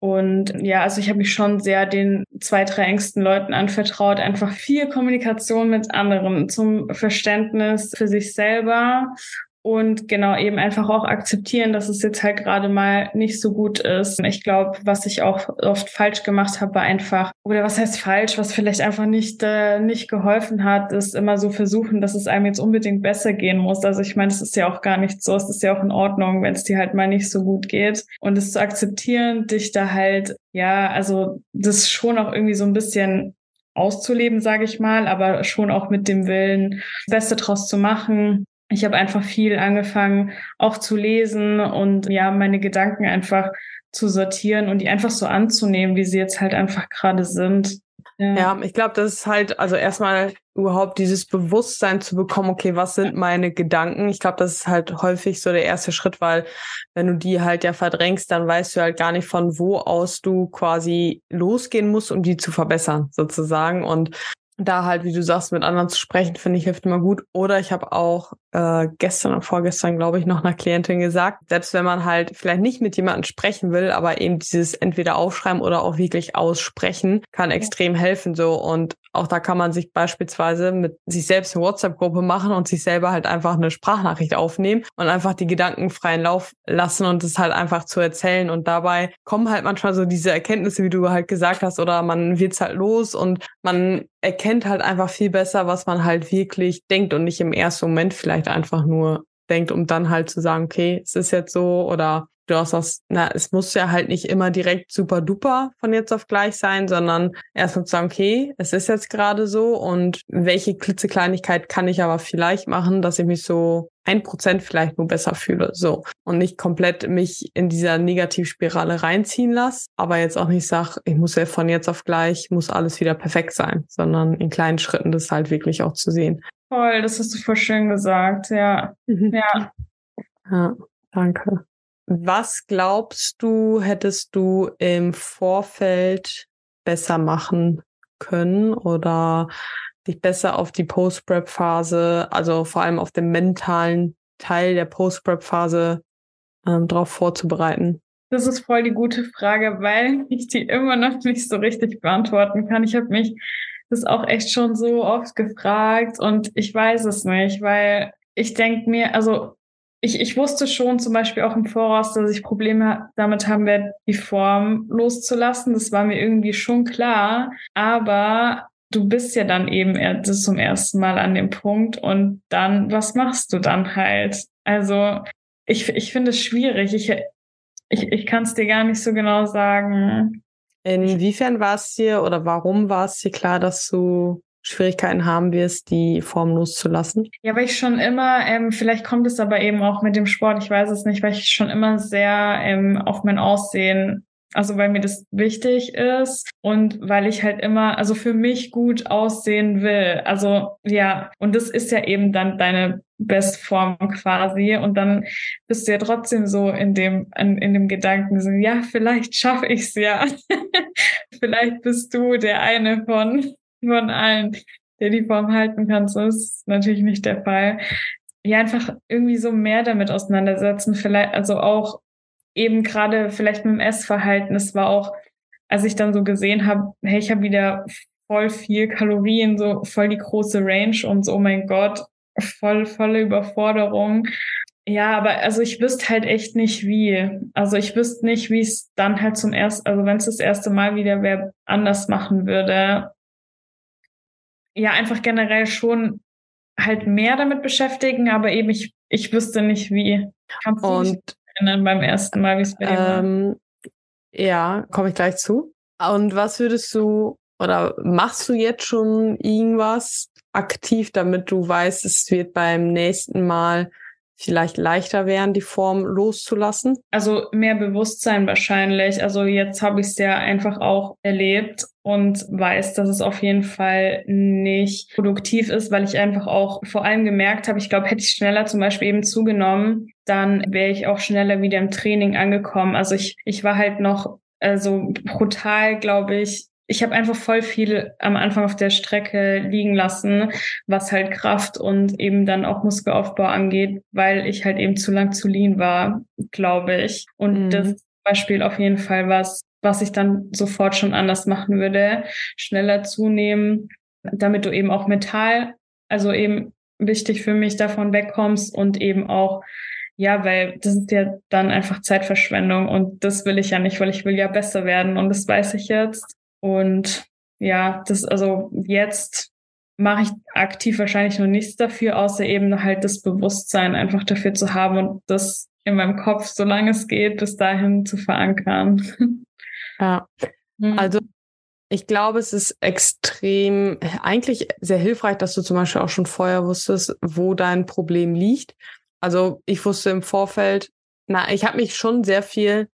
S2: Und ja, also ich habe mich schon sehr den zwei, drei engsten Leuten anvertraut, einfach viel Kommunikation mit anderen zum Verständnis für sich selber und genau eben einfach auch akzeptieren, dass es jetzt halt gerade mal nicht so gut ist. Ich glaube, was ich auch oft falsch gemacht habe, war einfach, oder was heißt falsch, was vielleicht einfach nicht, äh, nicht geholfen hat, ist immer so versuchen, dass es einem jetzt unbedingt besser gehen muss. Also ich meine, es ist ja auch gar nicht so, es ist ja auch in Ordnung, wenn es dir halt mal nicht so gut geht. Und es zu akzeptieren, dich da halt, ja, also das schon auch irgendwie so ein bisschen auszuleben, sage ich mal, aber schon auch mit dem Willen, das Beste draus zu machen ich habe einfach viel angefangen, auch zu lesen und ja, meine Gedanken einfach zu sortieren und die einfach so anzunehmen, wie sie jetzt halt einfach gerade sind.
S1: Ja, ja ich glaube, das ist halt, also erstmal überhaupt dieses Bewusstsein zu bekommen, okay, was sind meine Gedanken? Ich glaube, das ist halt häufig so der erste Schritt, weil wenn du die halt ja verdrängst, dann weißt du halt gar nicht, von wo aus du quasi losgehen musst, um die zu verbessern, sozusagen. Und da halt, wie du sagst, mit anderen zu sprechen, finde ich, hilft immer gut. Oder ich habe auch äh, gestern und vorgestern, glaube ich, noch einer Klientin gesagt, selbst wenn man halt vielleicht nicht mit jemandem sprechen will, aber eben dieses entweder aufschreiben oder auch wirklich aussprechen, kann extrem helfen so. Und auch da kann man sich beispielsweise mit sich selbst eine WhatsApp-Gruppe machen und sich selber halt einfach eine Sprachnachricht aufnehmen und einfach die Gedanken freien Lauf lassen und es halt einfach zu erzählen. Und dabei kommen halt manchmal so diese Erkenntnisse, wie du halt gesagt hast, oder man wird's halt los und man erkennt halt einfach viel besser, was man halt wirklich denkt und nicht im ersten Moment vielleicht einfach nur denkt, um dann halt zu sagen, okay, es ist jetzt so oder du auch sagst, na, es muss ja halt nicht immer direkt super duper von jetzt auf gleich sein, sondern erstmal zu sagen, okay, es ist jetzt gerade so und welche klitzekleinigkeit kann ich aber vielleicht machen, dass ich mich so ein Prozent vielleicht nur besser fühle, so. Und nicht komplett mich in dieser Negativspirale reinziehen lasse, aber jetzt auch nicht sag, ich muss ja von jetzt auf gleich, muss alles wieder perfekt sein, sondern in kleinen Schritten das halt wirklich auch zu sehen.
S2: Voll, das hast du voll schön gesagt, ja. Mhm. Ja.
S1: Ja, danke. Was glaubst du, hättest du im Vorfeld besser machen können oder dich besser auf die Post-Prep-Phase, also vor allem auf den mentalen Teil der Post-Prep-Phase ähm, darauf vorzubereiten?
S2: Das ist voll die gute Frage, weil ich die immer noch nicht so richtig beantworten kann. Ich habe mich das auch echt schon so oft gefragt und ich weiß es nicht, weil ich denke mir, also ich, ich wusste schon zum Beispiel auch im Voraus, dass ich Probleme damit haben werde, die Form loszulassen. Das war mir irgendwie schon klar. Aber du bist ja dann eben erst zum ersten Mal an dem Punkt und dann, was machst du dann halt? Also ich, ich finde es schwierig. Ich, ich, ich kann es dir gar nicht so genau sagen.
S1: Inwiefern war es dir oder warum war es dir klar, dass du Schwierigkeiten haben wirst, die Form loszulassen?
S2: Ja, weil ich schon immer, ähm, vielleicht kommt es aber eben auch mit dem Sport, ich weiß es nicht, weil ich schon immer sehr ähm, auf mein Aussehen Also weil mir das wichtig ist und weil ich halt immer, also für mich gut aussehen will. Also ja, und das ist ja eben dann deine Bestform quasi. Und dann bist du ja trotzdem so in dem, in, in dem Gedanken, so, ja, vielleicht schaffe ich es ja. vielleicht bist du der eine von, von allen, der die Form halten kann. So ist natürlich nicht der Fall. Ja, einfach irgendwie so mehr damit auseinandersetzen. Vielleicht, also auch eben gerade vielleicht mit dem Essverhalten. Es war auch, als ich dann so gesehen habe, hey, ich habe wieder voll viel Kalorien, so voll die große Range und so, oh mein Gott, voll, volle Überforderung. Ja, aber also ich wüsste halt echt nicht wie. Also ich wüsste nicht, wie es dann halt zum ersten, also wenn es das erste Mal wieder wer anders machen würde. Ja, einfach generell schon halt mehr damit beschäftigen, aber eben ich, ich wüsste nicht wie.
S1: Und
S2: erinnern beim ersten Mal, wie es bei dir ähm, war?
S1: Ja, komme ich gleich zu. Und was würdest du oder machst du jetzt schon irgendwas aktiv, damit du weißt, es wird beim nächsten Mal vielleicht leichter werden, die Form loszulassen?
S2: Also mehr Bewusstsein wahrscheinlich. Also jetzt habe ich es ja einfach auch erlebt und weiß, dass es auf jeden Fall nicht produktiv ist, weil ich einfach auch vor allem gemerkt habe, ich glaube, hätte ich schneller zum Beispiel eben zugenommen, dann wäre ich auch schneller wieder im Training angekommen. Also ich, ich war halt noch also brutal, glaube ich, ich habe einfach voll viel am Anfang auf der Strecke liegen lassen, was halt Kraft und eben dann auch Muskelaufbau angeht, weil ich halt eben zu lang zu lean war, glaube ich. Und mhm. das ist zum Beispiel auf jeden Fall was, was ich dann sofort schon anders machen würde, schneller zunehmen, damit du eben auch Metall, also eben wichtig für mich davon wegkommst und eben auch ja, weil das ist ja dann einfach Zeitverschwendung und das will ich ja nicht, weil ich will ja besser werden und das weiß ich jetzt. Und ja, das, also jetzt mache ich aktiv wahrscheinlich noch nichts dafür, außer eben halt das Bewusstsein einfach dafür zu haben und das in meinem Kopf, solange es geht, bis dahin zu verankern.
S1: Ja, mhm. also ich glaube, es ist extrem, eigentlich sehr hilfreich, dass du zum Beispiel auch schon vorher wusstest, wo dein Problem liegt. Also ich wusste im Vorfeld, na, ich habe mich schon sehr viel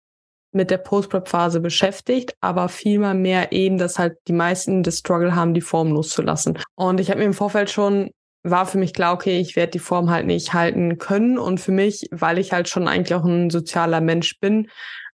S1: mit der Post-Prep-Phase beschäftigt, aber vielmehr mehr eben, dass halt die meisten das Struggle haben, die Form loszulassen. Und ich habe mir im Vorfeld schon war für mich klar, okay, ich werde die Form halt nicht halten können. Und für mich, weil ich halt schon eigentlich auch ein sozialer Mensch bin,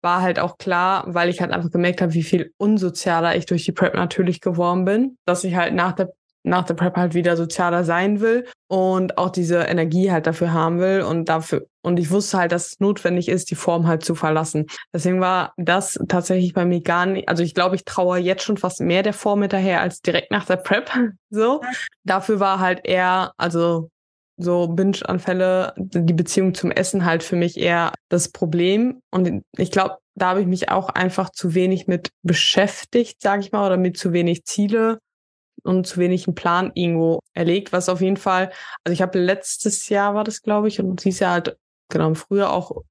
S1: war halt auch klar, weil ich halt einfach gemerkt habe, wie viel unsozialer ich durch die Prep natürlich geworden bin, dass ich halt nach der nach der Prep halt wieder sozialer sein will und auch diese Energie halt dafür haben will und dafür und ich wusste halt, dass es notwendig ist, die Form halt zu verlassen. Deswegen war das tatsächlich bei mir gar nicht, also ich glaube, ich traue jetzt schon fast mehr der Form hinterher als direkt nach der Prep. So. Dafür war halt eher, also so Binge-Anfälle, die Beziehung zum Essen halt für mich eher das Problem. Und ich glaube, da habe ich mich auch einfach zu wenig mit beschäftigt, sage ich mal, oder mit zu wenig Ziele und zu wenig einen Plan irgendwo erlegt, was auf jeden Fall, also ich habe letztes Jahr war das, glaube ich, und dieses Jahr halt, genau, früher auch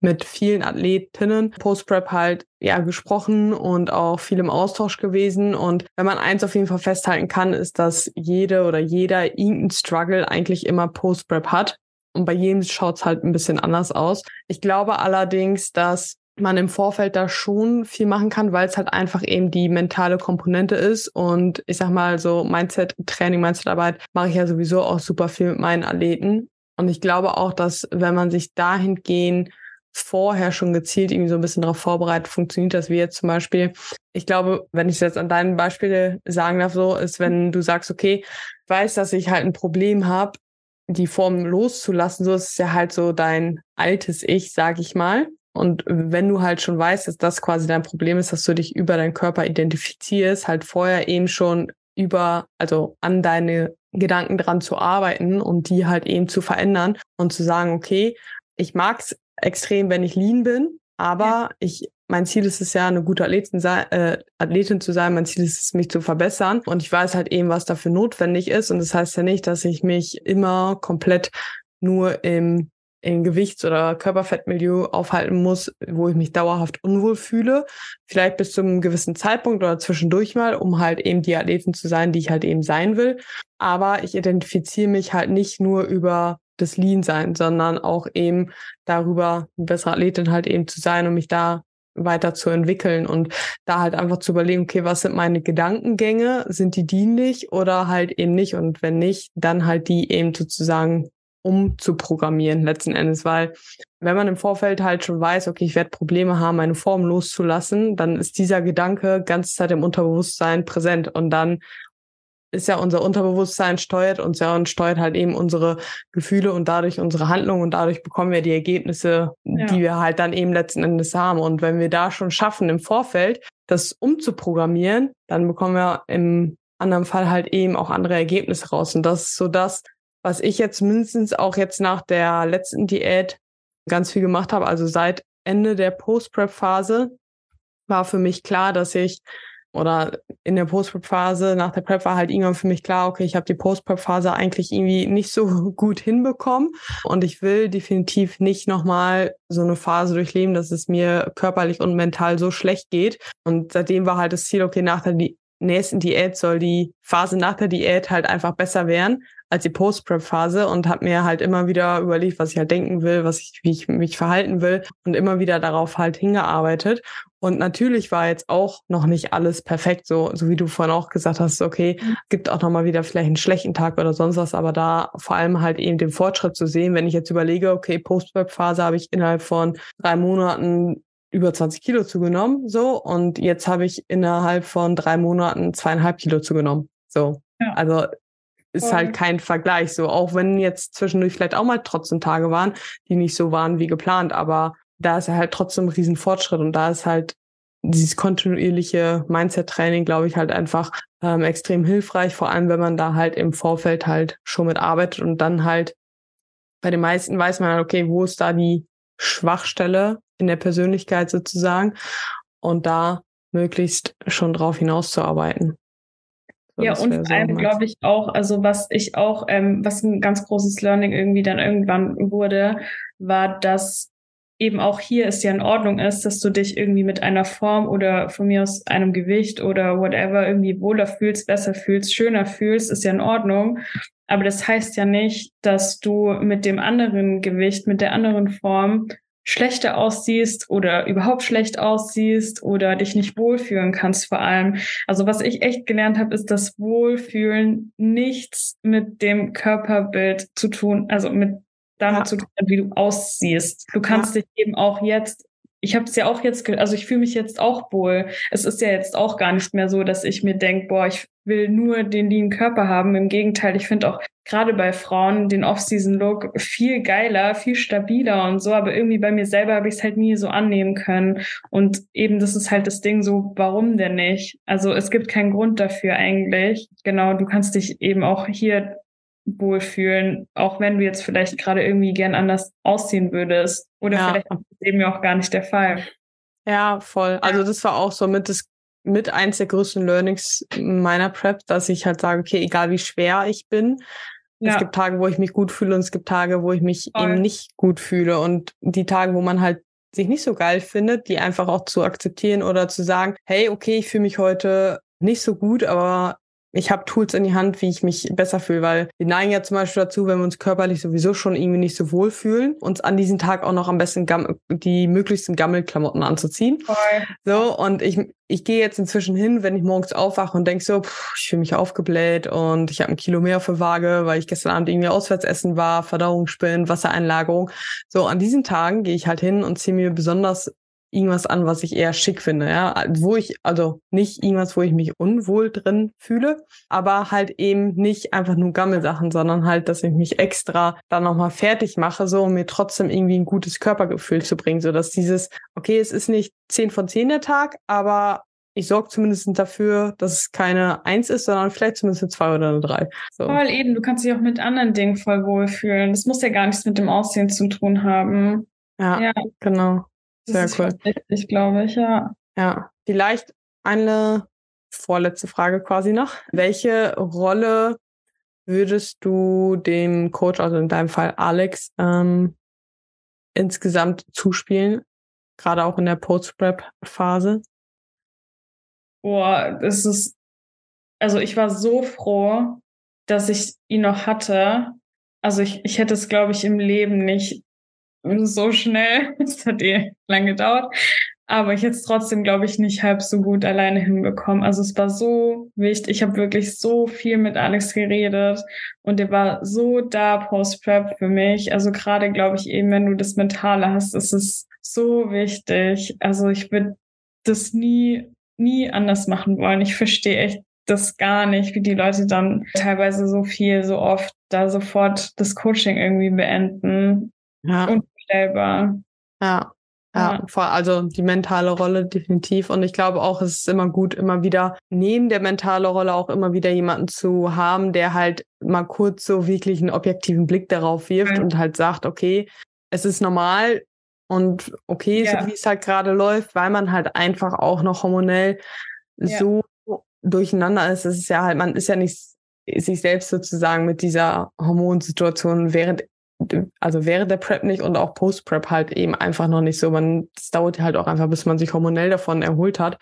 S1: mit vielen Athletinnen Post-Prep halt ja gesprochen und auch viel im Austausch gewesen. Und wenn man eins auf jeden Fall festhalten kann, ist, dass jede oder jeder irgendeinen Struggle eigentlich immer Post-Prep hat. Und bei jedem schaut es halt ein bisschen anders aus. Ich glaube allerdings, dass man im Vorfeld da schon viel machen kann, weil es halt einfach eben die mentale Komponente ist. Und ich sag mal so Mindset-Training, Mindset-Arbeit mache ich ja sowieso auch super viel mit meinen Athleten. Und ich glaube auch, dass wenn man sich dahingehend vorher schon gezielt irgendwie so ein bisschen darauf vorbereitet, funktioniert das wie jetzt zum Beispiel. Ich glaube, wenn ich es jetzt an deinen Beispielen sagen darf, so ist, wenn du sagst, okay, ich weiß, dass ich halt ein Problem habe, die Form loszulassen, so ist es ja halt so dein altes Ich, sag ich mal. Und wenn du halt schon weißt, dass das quasi dein Problem ist, dass du dich über deinen Körper identifizierst, halt vorher eben schon über, also an deine Gedanken dran zu arbeiten und die halt eben zu verändern und zu sagen, okay, ich mag's extrem, wenn ich lean bin, aber ja. ich mein Ziel ist es ja, eine gute Athletin, äh, Athletin zu sein. Mein Ziel ist es, mich zu verbessern. Und ich weiß halt eben, was dafür notwendig ist. Und das heißt ja nicht, dass ich mich immer komplett nur im in Gewichts- oder Körperfettmilieu aufhalten muss, wo ich mich dauerhaft unwohl fühle. Vielleicht bis zu einem gewissen Zeitpunkt oder zwischendurch mal, um halt eben die Athletin zu sein, die ich halt eben sein will. Aber ich identifiziere mich halt nicht nur über das Lean sein, sondern auch eben darüber, eine bessere Athletin halt eben zu sein und mich da weiter und da halt einfach zu überlegen, okay, was sind meine Gedankengänge? Sind die dienlich oder halt eben nicht? Und wenn nicht, dann halt die eben sozusagen umzuprogrammieren letzten Endes, weil wenn man im Vorfeld halt schon weiß, okay, ich werde Probleme haben, meine Form loszulassen, dann ist dieser Gedanke ganze Zeit im Unterbewusstsein präsent und dann ist ja unser Unterbewusstsein steuert uns ja und steuert halt eben unsere Gefühle und dadurch unsere Handlungen und dadurch bekommen wir die Ergebnisse, ja. die wir halt dann eben letzten Endes haben. Und wenn wir da schon schaffen, im Vorfeld das umzuprogrammieren, dann bekommen wir im anderen Fall halt eben auch andere Ergebnisse raus. Und das ist so das, was ich jetzt mindestens auch jetzt nach der letzten Diät ganz viel gemacht habe. Also seit Ende der Post-Prep-Phase war für mich klar, dass ich oder in der Post-Prep-Phase, nach der Prep war halt irgendwann für mich klar, okay, ich habe die Post-Prep-Phase eigentlich irgendwie nicht so gut hinbekommen und ich will definitiv nicht nochmal so eine Phase durchleben, dass es mir körperlich und mental so schlecht geht. Und seitdem war halt das Ziel, okay, nach der nächsten Diät soll die Phase nach der Diät halt einfach besser werden als die Post-Prep-Phase und habe mir halt immer wieder überlegt, was ich halt denken will, was ich, wie ich mich verhalten will und immer wieder darauf halt hingearbeitet. Und natürlich war jetzt auch noch nicht alles perfekt, so, so wie du vorhin auch gesagt hast, okay, mhm. gibt auch nochmal wieder vielleicht einen schlechten Tag oder sonst was, aber da vor allem halt eben den Fortschritt zu sehen, wenn ich jetzt überlege, okay, Post-Prep-Phase habe ich innerhalb von drei Monaten über 20 Kilo zugenommen, so, und jetzt habe ich innerhalb von drei Monaten zweieinhalb Kilo zugenommen, so. Ja. Also ist halt kein Vergleich. So, auch wenn jetzt zwischendurch vielleicht auch mal trotzdem Tage waren, die nicht so waren wie geplant, aber da ist halt trotzdem ein riesen Fortschritt und da ist halt dieses kontinuierliche Mindset-Training, glaube ich, halt einfach ähm, extrem hilfreich, vor allem wenn man da halt im Vorfeld halt schon mit arbeitet und dann halt bei den meisten weiß man halt, okay, wo ist da die Schwachstelle in der Persönlichkeit sozusagen und da möglichst schon drauf hinauszuarbeiten.
S2: Ja, und vor allem glaube ich auch, also was ich auch, ähm, was ein ganz großes Learning irgendwie dann irgendwann wurde, war, dass eben auch hier es ja in Ordnung ist, dass du dich irgendwie mit einer Form oder von mir aus einem Gewicht oder whatever irgendwie wohler fühlst, besser fühlst, schöner fühlst, ist ja in Ordnung. Aber das heißt ja nicht, dass du mit dem anderen Gewicht, mit der anderen Form schlechter aussiehst oder überhaupt schlecht aussiehst oder dich nicht wohlfühlen kannst vor allem. Also was ich echt gelernt habe, ist, dass Wohlfühlen nichts mit dem Körperbild zu tun, also mit damit ja. zu tun, wie du aussiehst. Du kannst ja. dich eben auch jetzt ich habe es ja auch jetzt, also ich fühle mich jetzt auch wohl. Es ist ja jetzt auch gar nicht mehr so, dass ich mir denke, boah, ich will nur den lean Körper haben. Im Gegenteil, ich finde auch gerade bei Frauen den Off-Season-Look viel geiler, viel stabiler und so. Aber irgendwie bei mir selber habe ich es halt nie so annehmen können. Und eben das ist halt das Ding so, warum denn nicht? Also es gibt keinen Grund dafür eigentlich. Genau, du kannst dich eben auch hier wohlfühlen, auch wenn du jetzt vielleicht gerade irgendwie gern anders aussehen würdest. Oder ja. vielleicht ist das eben ja auch gar nicht der Fall.
S1: Ja, voll. Also das war auch so mit das mit eins der größten Learnings meiner Prep, dass ich halt sage, okay, egal wie schwer ich bin, ja. es gibt Tage, wo ich mich gut fühle und es gibt Tage, wo ich mich voll. eben nicht gut fühle. Und die Tage, wo man halt sich nicht so geil findet, die einfach auch zu akzeptieren oder zu sagen, hey, okay, ich fühle mich heute nicht so gut, aber ich habe Tools in die Hand, wie ich mich besser fühle, weil wir neigen ja zum Beispiel dazu, wenn wir uns körperlich sowieso schon irgendwie nicht so wohl fühlen, uns an diesem Tag auch noch am besten die möglichsten Gammelklamotten anzuziehen. Voll. So, und ich, ich gehe jetzt inzwischen hin, wenn ich morgens aufwache und denk so, pff, ich fühle mich aufgebläht und ich habe ein Kilo mehr auf der Waage, weil ich gestern Abend irgendwie auswärts essen war, Verdauungsspinnen, Wassereinlagerung. So, an diesen Tagen gehe ich halt hin und ziehe mir besonders irgendwas an, was ich eher schick finde, ja, wo ich, also nicht irgendwas, wo ich mich unwohl drin fühle, aber halt eben nicht einfach nur Gammelsachen, sondern halt, dass ich mich extra dann nochmal fertig mache, so, um mir trotzdem irgendwie ein gutes Körpergefühl zu bringen, so dass dieses, okay, es ist nicht 10 von 10 der Tag, aber ich sorge zumindest dafür, dass es keine Eins ist, sondern vielleicht zumindest eine Zwei oder eine Drei.
S2: So. Voll eben, du kannst dich auch mit anderen Dingen voll wohlfühlen. Das muss ja gar nichts mit dem Aussehen zu tun haben.
S1: Ja, ja. genau. Sehr cool.
S2: Ich glaube ich, ja.
S1: Ja, vielleicht eine vorletzte Frage quasi noch. Welche Rolle würdest du dem Coach, also in deinem Fall Alex, ähm, insgesamt zuspielen? Gerade auch in der Post-Prep-Phase?
S2: Boah, das ist, also ich war so froh, dass ich ihn noch hatte. Also ich, ich hätte es, glaube ich, im Leben nicht so schnell. Es hat eh lange gedauert. aber ich jetzt trotzdem, glaube ich, nicht halb so gut alleine hinbekommen. Also es war so wichtig. Ich habe wirklich so viel mit Alex geredet und der war so da post-prep für mich. Also gerade, glaube ich, eben, wenn du das Mentale hast, ist es so wichtig. Also ich würde das nie, nie anders machen wollen. Ich verstehe echt das gar nicht, wie die Leute dann teilweise so viel, so oft da sofort das Coaching irgendwie beenden. Ja. Unvorstellbar.
S1: Ja. Ja, ja, also die mentale Rolle definitiv. Und ich glaube auch, es ist immer gut, immer wieder neben der mentale Rolle auch immer wieder jemanden zu haben, der halt mal kurz so wirklich einen objektiven Blick darauf wirft ja. und halt sagt, okay, es ist normal und okay, ja. so wie es halt gerade läuft, weil man halt einfach auch noch hormonell so durcheinander ist. Es ist ja halt, man ist ja nicht sich selbst sozusagen mit dieser Hormonsituation während also während der Prep nicht und auch Post-Prep halt eben einfach noch nicht so. Man, es dauert halt auch einfach, bis man sich hormonell davon erholt hat.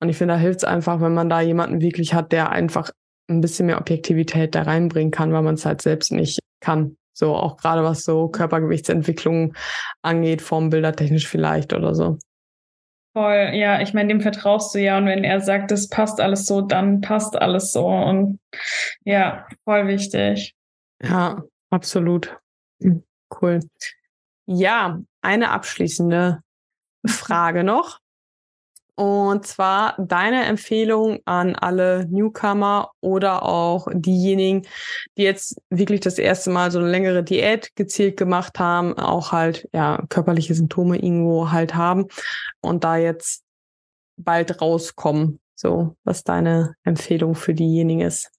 S1: Und ich finde, da hilft es einfach, wenn man da jemanden wirklich hat, der einfach ein bisschen mehr Objektivität da reinbringen kann, weil man es halt selbst nicht kann. So auch gerade was so Körpergewichtsentwicklung angeht, formbildertechnisch vielleicht oder so.
S2: Voll, ja, ich meine, dem vertraust du ja und wenn er sagt, es passt alles so, dann passt alles so und ja, voll wichtig.
S1: Ja, absolut. Hm, cool. Ja, eine abschließende Frage noch. Und zwar deine Empfehlung an alle Newcomer oder auch diejenigen, die jetzt wirklich das erste Mal so eine längere Diät gezielt gemacht haben, auch halt ja körperliche Symptome irgendwo halt haben und da jetzt bald rauskommen. So, was deine Empfehlung für diejenigen ist.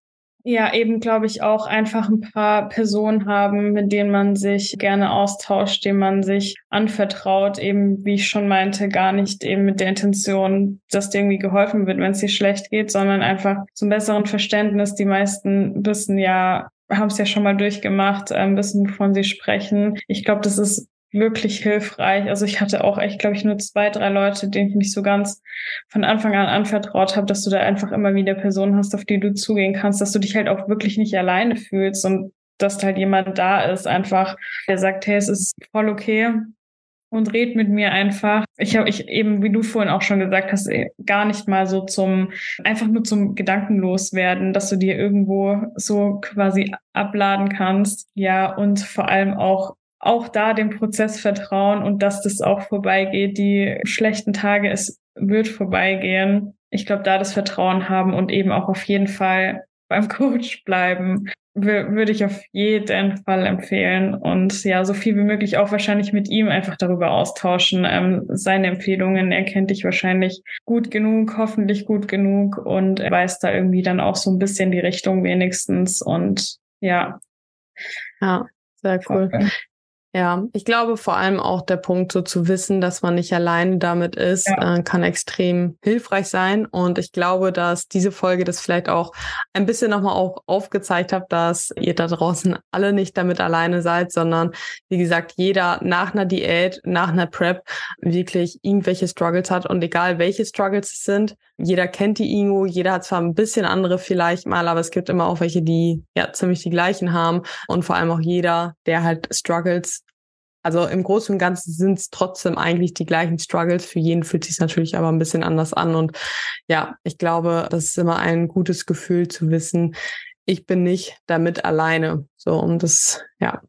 S2: Ja, eben glaube ich auch einfach ein paar Personen haben, mit denen man sich gerne austauscht, denen man sich anvertraut, eben wie ich schon meinte, gar nicht eben mit der Intention, dass dir irgendwie geholfen wird, wenn es dir schlecht geht, sondern einfach zum besseren Verständnis. Die meisten wissen ja, haben es ja schon mal durchgemacht, ähm, wissen, wovon sie sprechen. Ich glaube, das ist wirklich hilfreich. Also ich hatte auch echt, glaube ich, nur zwei, drei Leute, denen ich mich so ganz von Anfang an anvertraut habe, dass du da einfach immer wieder Personen hast, auf die du zugehen kannst, dass du dich halt auch wirklich nicht alleine fühlst und dass da halt jemand da ist, einfach, der sagt, hey, es ist voll okay und red mit mir einfach. Ich habe ich eben, wie du vorhin auch schon gesagt hast, eh, gar nicht mal so zum, einfach nur zum Gedankenlos werden, dass du dir irgendwo so quasi abladen kannst. Ja, und vor allem auch auch da dem Prozess vertrauen und dass das auch vorbeigeht. Die schlechten Tage, es wird vorbeigehen. Ich glaube, da das Vertrauen haben und eben auch auf jeden Fall beim Coach bleiben, würde ich auf jeden Fall empfehlen. Und ja, so viel wie möglich auch wahrscheinlich mit ihm einfach darüber austauschen. Ähm, seine Empfehlungen, er kennt dich wahrscheinlich gut genug, hoffentlich gut genug und er weiß da irgendwie dann auch so ein bisschen die Richtung wenigstens. Und ja.
S1: Ja, sehr cool. Ja, ich glaube vor allem auch der Punkt, so zu wissen, dass man nicht alleine damit ist, ja. äh, kann extrem hilfreich sein. Und ich glaube, dass diese Folge das vielleicht auch ein bisschen nochmal auch aufgezeigt hat, dass ihr da draußen alle nicht damit alleine seid, sondern wie gesagt, jeder nach einer Diät, nach einer Prep wirklich irgendwelche Struggles hat. Und egal welche Struggles es sind, jeder kennt die Ingo, jeder hat zwar ein bisschen andere vielleicht mal, aber es gibt immer auch welche, die ja ziemlich die gleichen haben. Und vor allem auch jeder, der halt Struggles also im Großen und Ganzen sind es trotzdem eigentlich die gleichen Struggles. Für jeden fühlt sich natürlich aber ein bisschen anders an. Und ja, ich glaube, das ist immer ein gutes Gefühl zu wissen, ich bin nicht damit alleine. So, und das, ja,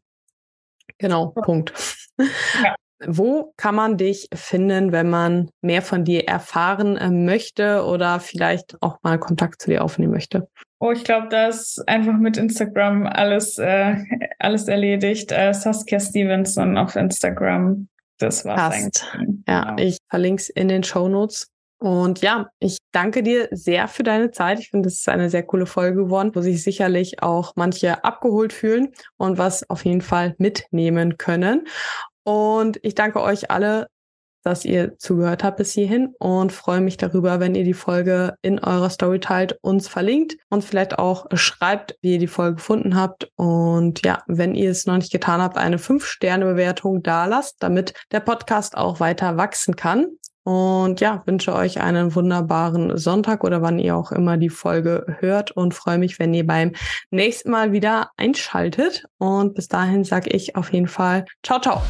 S1: genau, Punkt. Ja. Wo kann man dich finden, wenn man mehr von dir erfahren äh, möchte oder vielleicht auch mal Kontakt zu dir aufnehmen möchte?
S2: Oh, ich glaube, da ist einfach mit Instagram alles, äh, alles erledigt. Äh, Saskia Stevenson auf Instagram. Das war's
S1: Passt. eigentlich. Ja, genau. ich verlinke es in den Show Notes. Und ja, ich danke dir sehr für deine Zeit. Ich finde, es ist eine sehr coole Folge geworden, wo sich sicherlich auch manche abgeholt fühlen und was auf jeden Fall mitnehmen können. Und ich danke euch alle, dass ihr zugehört habt bis hierhin und freue mich darüber, wenn ihr die Folge in eurer Story teilt, uns verlinkt und vielleicht auch schreibt, wie ihr die Folge gefunden habt. Und ja, wenn ihr es noch nicht getan habt, eine 5-Sterne-Bewertung da lasst, damit der Podcast auch weiter wachsen kann. Und ja, wünsche euch einen wunderbaren Sonntag oder wann ihr auch immer die Folge hört und freue mich, wenn ihr beim nächsten Mal wieder einschaltet. Und bis dahin sage ich auf jeden Fall ciao, ciao.